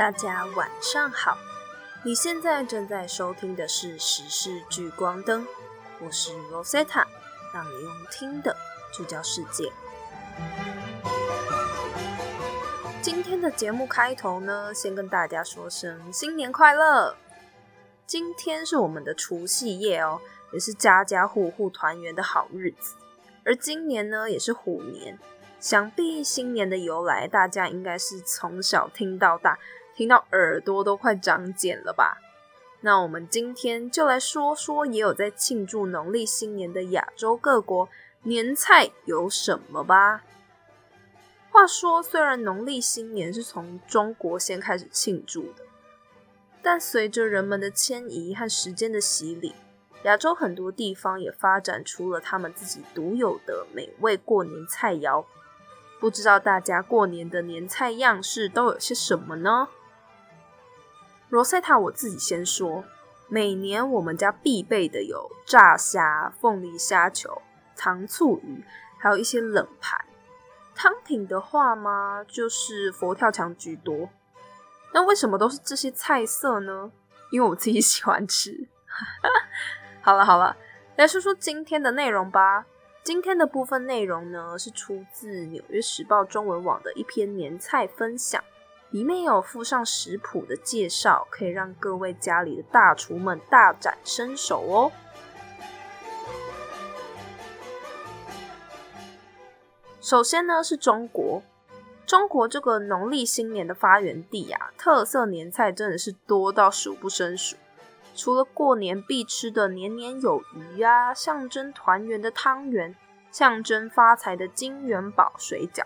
大家晚上好，你现在正在收听的是《时事聚光灯》，我是 Rosetta，让你用听的聚焦世界。今天的节目开头呢，先跟大家说声新年快乐！今天是我们的除夕夜哦，也是家家户户团圆的好日子。而今年呢，也是虎年，想必新年的由来，大家应该是从小听到大。听到耳朵都快长茧了吧？那我们今天就来说说，也有在庆祝农历新年的亚洲各国年菜有什么吧。话说，虽然农历新年是从中国先开始庆祝的，但随着人们的迁移和时间的洗礼，亚洲很多地方也发展出了他们自己独有的美味过年菜肴。不知道大家过年的年菜样式都有些什么呢？罗塞塔，我自己先说，每年我们家必备的有炸虾、凤梨虾球、糖醋鱼，还有一些冷盘。汤品的话嘛，就是佛跳墙居多。那为什么都是这些菜色呢？因为我自己喜欢吃。好了好了，来说说今天的内容吧。今天的部分内容呢，是出自《纽约时报》中文网的一篇年菜分享。里面有附上食谱的介绍，可以让各位家里的大厨们大展身手哦。首先呢是中国，中国这个农历新年的发源地啊，特色年菜真的是多到数不胜数。除了过年必吃的年年有余啊，象征团圆的汤圆，象征发财的金元宝水饺。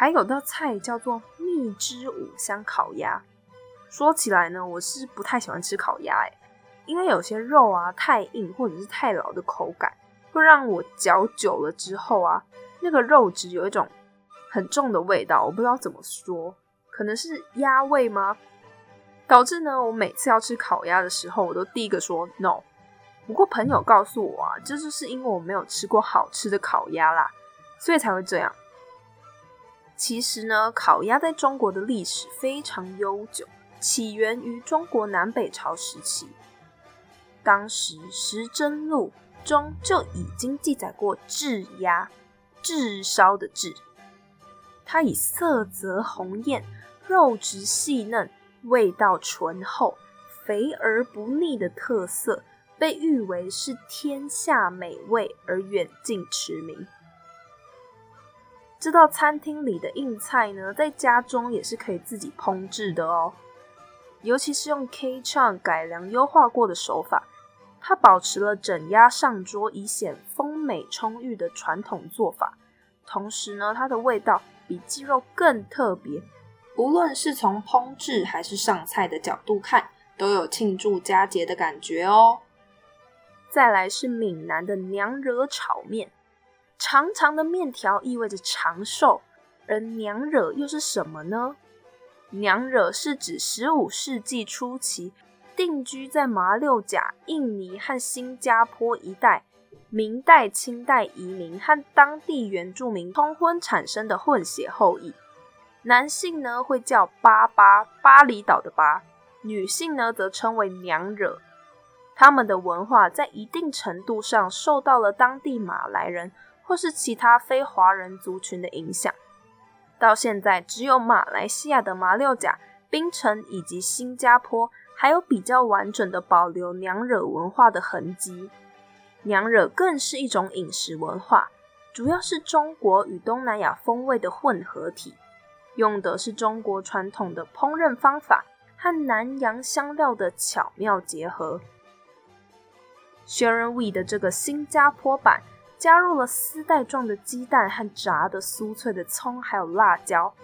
还有道菜叫做蜜汁五香烤鸭。说起来呢，我是不太喜欢吃烤鸭，哎，因为有些肉啊太硬或者是太老的口感，会让我嚼久了之后啊，那个肉质有一种很重的味道，我不知道怎么说，可能是鸭味吗？导致呢，我每次要吃烤鸭的时候，我都第一个说 no。不过朋友告诉我啊，这就是因为我没有吃过好吃的烤鸭啦，所以才会这样。其实呢，烤鸭在中国的历史非常悠久，起源于中国南北朝时期。当时《时珍录》中就已经记载过炙鸭，炙烧的炙。它以色泽红艳、肉质细嫩、味道醇厚、肥而不腻的特色，被誉为是天下美味而远近驰名。这道餐厅里的硬菜呢，在家中也是可以自己烹制的哦。尤其是用 K 唱改良优化过的手法，它保持了整鸭上桌以显丰美充裕的传统做法。同时呢，它的味道比鸡肉更特别。无论是从烹制还是上菜的角度看，都有庆祝佳节的感觉哦。再来是闽南的娘惹炒面。长长的面条意味着长寿，而娘惹又是什么呢？娘惹是指十五世纪初期定居在马六甲、印尼和新加坡一带，明代、清代移民和当地原住民通婚产生的混血后裔。男性呢会叫巴巴巴厘岛的巴，女性呢则称为娘惹。他们的文化在一定程度上受到了当地马来人。或是其他非华人族群的影响，到现在只有马来西亚的马六甲、槟城以及新加坡还有比较完整的保留娘惹文化的痕迹。娘惹更是一种饮食文化，主要是中国与东南亚风味的混合体，用的是中国传统的烹饪方法和南洋香料的巧妙结合。Sharon Wee 的这个新加坡版。加入了丝带状的鸡蛋和炸的酥脆的葱，还有辣椒。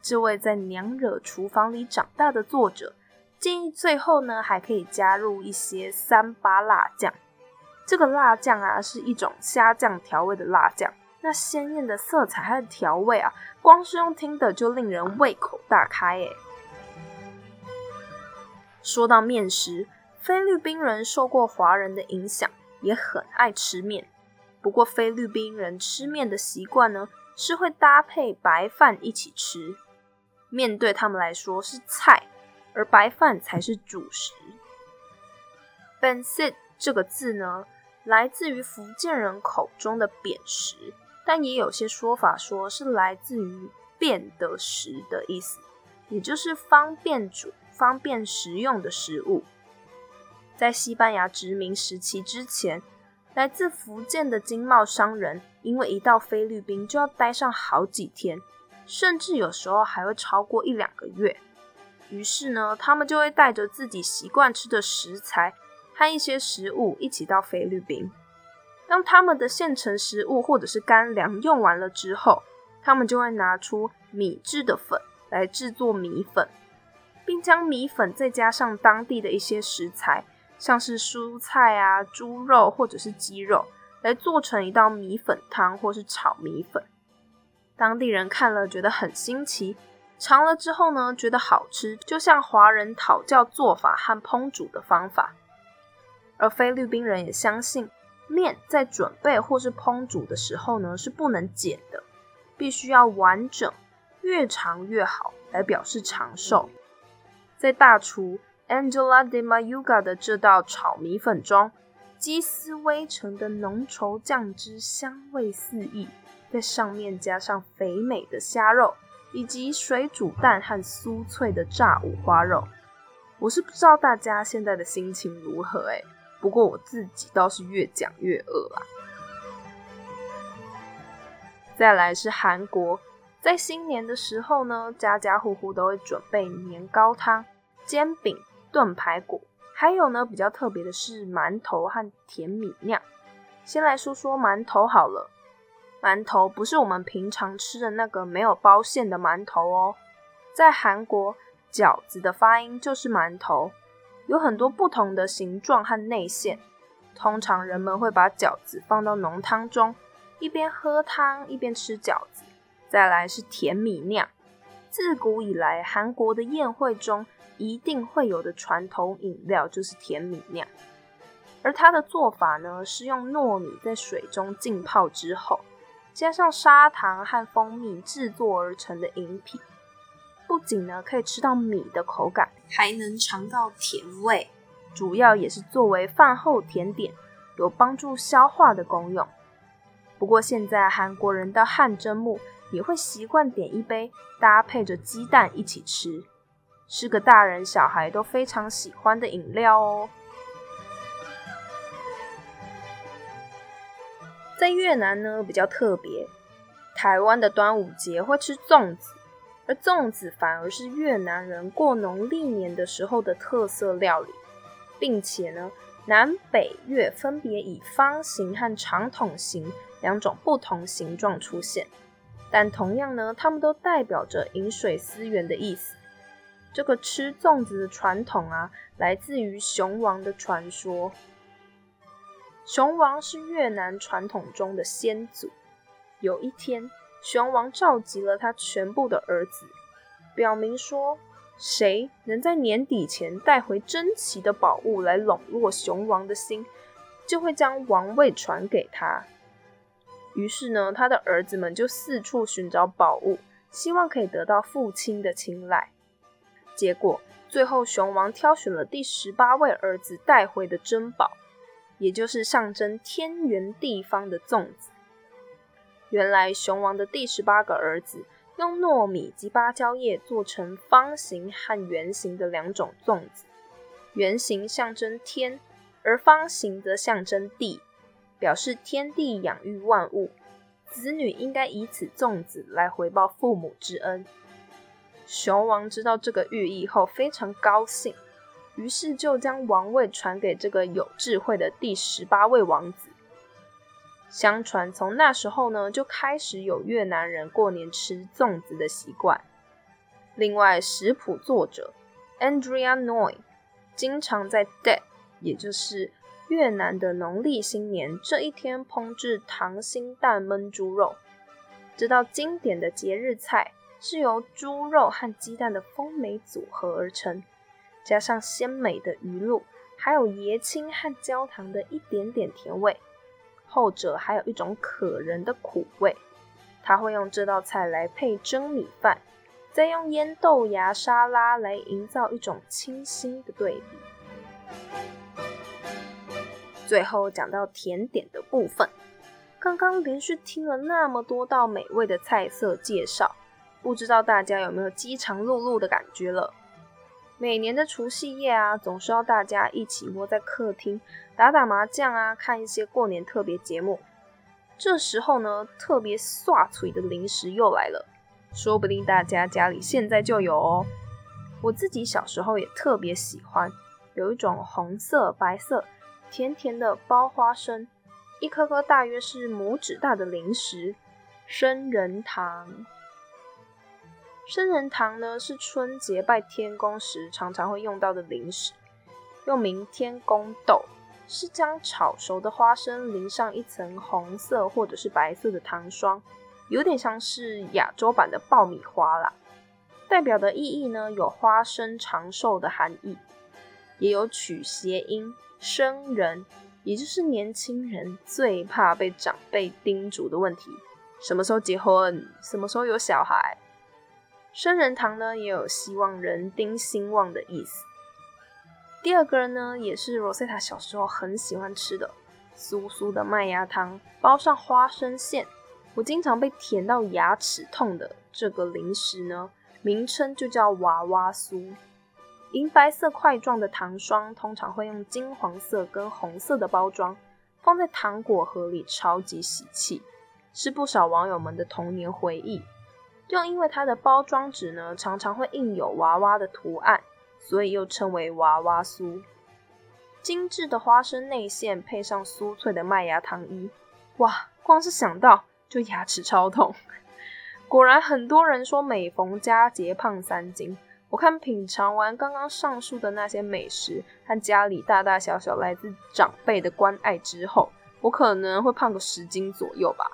这位在娘惹厨房里长大的作者建议，最后呢还可以加入一些三八辣酱。这个辣酱啊是一种虾酱调味的辣酱，那鲜艳的色彩和调味啊，光是用听的就令人胃口大开诶。说到面食，菲律宾人受过华人的影响，也很爱吃面。不过，菲律宾人吃面的习惯呢，是会搭配白饭一起吃。面对他们来说是菜，而白饭才是主食。bensit 这个字呢，来自于福建人口中的扁食，但也有些说法说是来自于变的食的意思，也就是方便煮、方便食用的食物。在西班牙殖民时期之前，来自福建的经贸商人，因为一到菲律宾就要待上好几天，甚至有时候还会超过一两个月。于是呢，他们就会带着自己习惯吃的食材。和一些食物一起到菲律宾。当他们的现成食物或者是干粮用完了之后，他们就会拿出米制的粉来制作米粉，并将米粉再加上当地的一些食材，像是蔬菜啊、猪肉或者是鸡肉，来做成一道米粉汤或是炒米粉。当地人看了觉得很新奇，尝了之后呢，觉得好吃，就向华人讨教做法和烹煮的方法。而菲律宾人也相信，面在准备或是烹煮的时候呢，是不能剪的，必须要完整，越长越好，来表示长寿。在大厨 Angela de Mayuga 的这道炒米粉中，鸡丝微成的浓稠酱汁香味四溢，在上面加上肥美的虾肉，以及水煮蛋和酥脆的炸五花肉。我是不知道大家现在的心情如何哎。不过我自己倒是越讲越饿啊！再来是韩国，在新年的时候呢，家家户户都会准备年糕汤、煎饼、炖排骨，还有呢比较特别的是馒头和甜米酿。先来说说馒头好了，馒头不是我们平常吃的那个没有包馅的馒头哦，在韩国饺子的发音就是馒头。有很多不同的形状和内馅，通常人们会把饺子放到浓汤中，一边喝汤一边吃饺子。再来是甜米酿，自古以来韩国的宴会中一定会有的传统饮料就是甜米酿，而它的做法呢是用糯米在水中浸泡之后，加上砂糖和蜂蜜制作而成的饮品。不仅呢可以吃到米的口感，还能尝到甜味，主要也是作为饭后甜点，有帮助消化的功用。不过现在韩国人到汗蒸木也会习惯点一杯，搭配着鸡蛋一起吃，是个大人小孩都非常喜欢的饮料哦。在越南呢比较特别，台湾的端午节会吃粽子。而粽子反而是越南人过农历年的时候的特色料理，并且呢，南北越分别以方形和长筒形两种不同形状出现，但同样呢，它们都代表着饮水思源的意思。这个吃粽子的传统啊，来自于雄王的传说。雄王是越南传统中的先祖，有一天。熊王召集了他全部的儿子，表明说，谁能在年底前带回珍奇的宝物来笼络熊王的心，就会将王位传给他。于是呢，他的儿子们就四处寻找宝物，希望可以得到父亲的青睐。结果，最后熊王挑选了第十八位儿子带回的珍宝，也就是象征天圆地方的粽子。原来熊王的第十八个儿子用糯米及芭蕉叶做成方形和圆形的两种粽子，圆形象征天，而方形则象征地，表示天地养育万物，子女应该以此粽子来回报父母之恩。熊王知道这个寓意后非常高兴，于是就将王位传给这个有智慧的第十八位王子。相传，从那时候呢，就开始有越南人过年吃粽子的习惯。另外，食谱作者 Andrea Noi 经常在 Tet，也就是越南的农历新年这一天烹制溏心蛋焖猪肉。这道经典的节日菜是由猪肉和鸡蛋的丰美组合而成，加上鲜美的鱼露，还有椰青和焦糖的一点点甜味。后者还有一种可人的苦味，他会用这道菜来配蒸米饭，再用腌豆芽沙拉来营造一种清新的对比。最后讲到甜点的部分，刚刚连续听了那么多道美味的菜色介绍，不知道大家有没有饥肠辘辘的感觉了？每年的除夕夜啊，总是要大家一起窝在客厅打打麻将啊，看一些过年特别节目。这时候呢，特别刷嘴的零食又来了，说不定大家家里现在就有哦。我自己小时候也特别喜欢，有一种红色、白色、甜甜的包花生，一颗颗大约是拇指大的零食——生人糖。生人糖呢，是春节拜天公时常常会用到的零食，又名天公豆，是将炒熟的花生淋上一层红色或者是白色的糖霜，有点像是亚洲版的爆米花啦。代表的意义呢，有花生长寿的含义，也有取谐音生人，也就是年轻人最怕被长辈叮嘱的问题：什么时候结婚？什么时候有小孩？生人糖呢，也有希望人丁兴旺的意思。第二个呢，也是 Rosetta 小时候很喜欢吃的，酥酥的麦芽糖，包上花生馅，我经常被甜到牙齿痛的这个零食呢，名称就叫娃娃酥。银白色块状的糖霜，通常会用金黄色跟红色的包装，放在糖果盒里，超级喜气，是不少网友们的童年回忆。又因为它的包装纸呢，常常会印有娃娃的图案，所以又称为娃娃酥。精致的花生内馅配上酥脆的麦芽糖衣，哇，光是想到就牙齿超痛。果然，很多人说每逢佳节胖三斤。我看品尝完刚刚上述的那些美食和家里大大小小来自长辈的关爱之后，我可能会胖个十斤左右吧。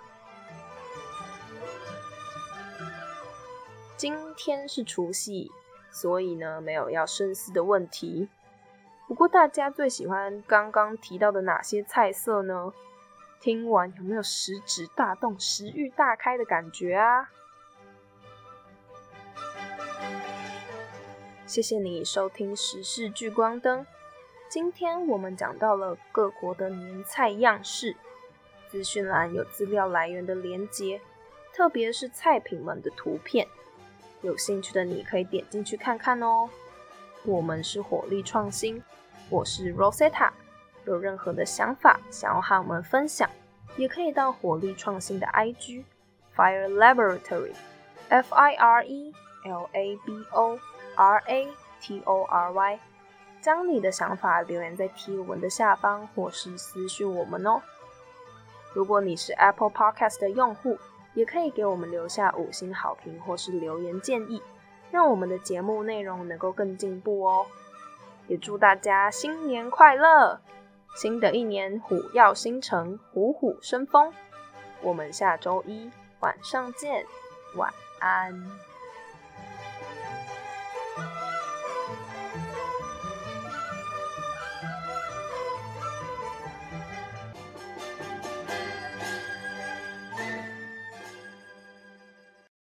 今天是除夕，所以呢没有要深思的问题。不过大家最喜欢刚刚提到的哪些菜色呢？听完有没有食指大动、食欲大开的感觉啊？谢谢你收听时事聚光灯。今天我们讲到了各国的年菜样式，资讯栏有资料来源的连接，特别是菜品们的图片。有兴趣的你可以点进去看看哦。我们是火力创新，我是 Rosetta。有任何的想法想要和我们分享，也可以到火力创新的 IG Fire Laboratory F I R E L A B O R A T O R Y，将你的想法留言在贴文的下方，或是私讯我们哦。如果你是 Apple Podcast 的用户，也可以给我们留下五星好评或是留言建议，让我们的节目内容能够更进步哦。也祝大家新年快乐！新的一年虎耀星辰，虎虎生风。我们下周一晚上见，晚安。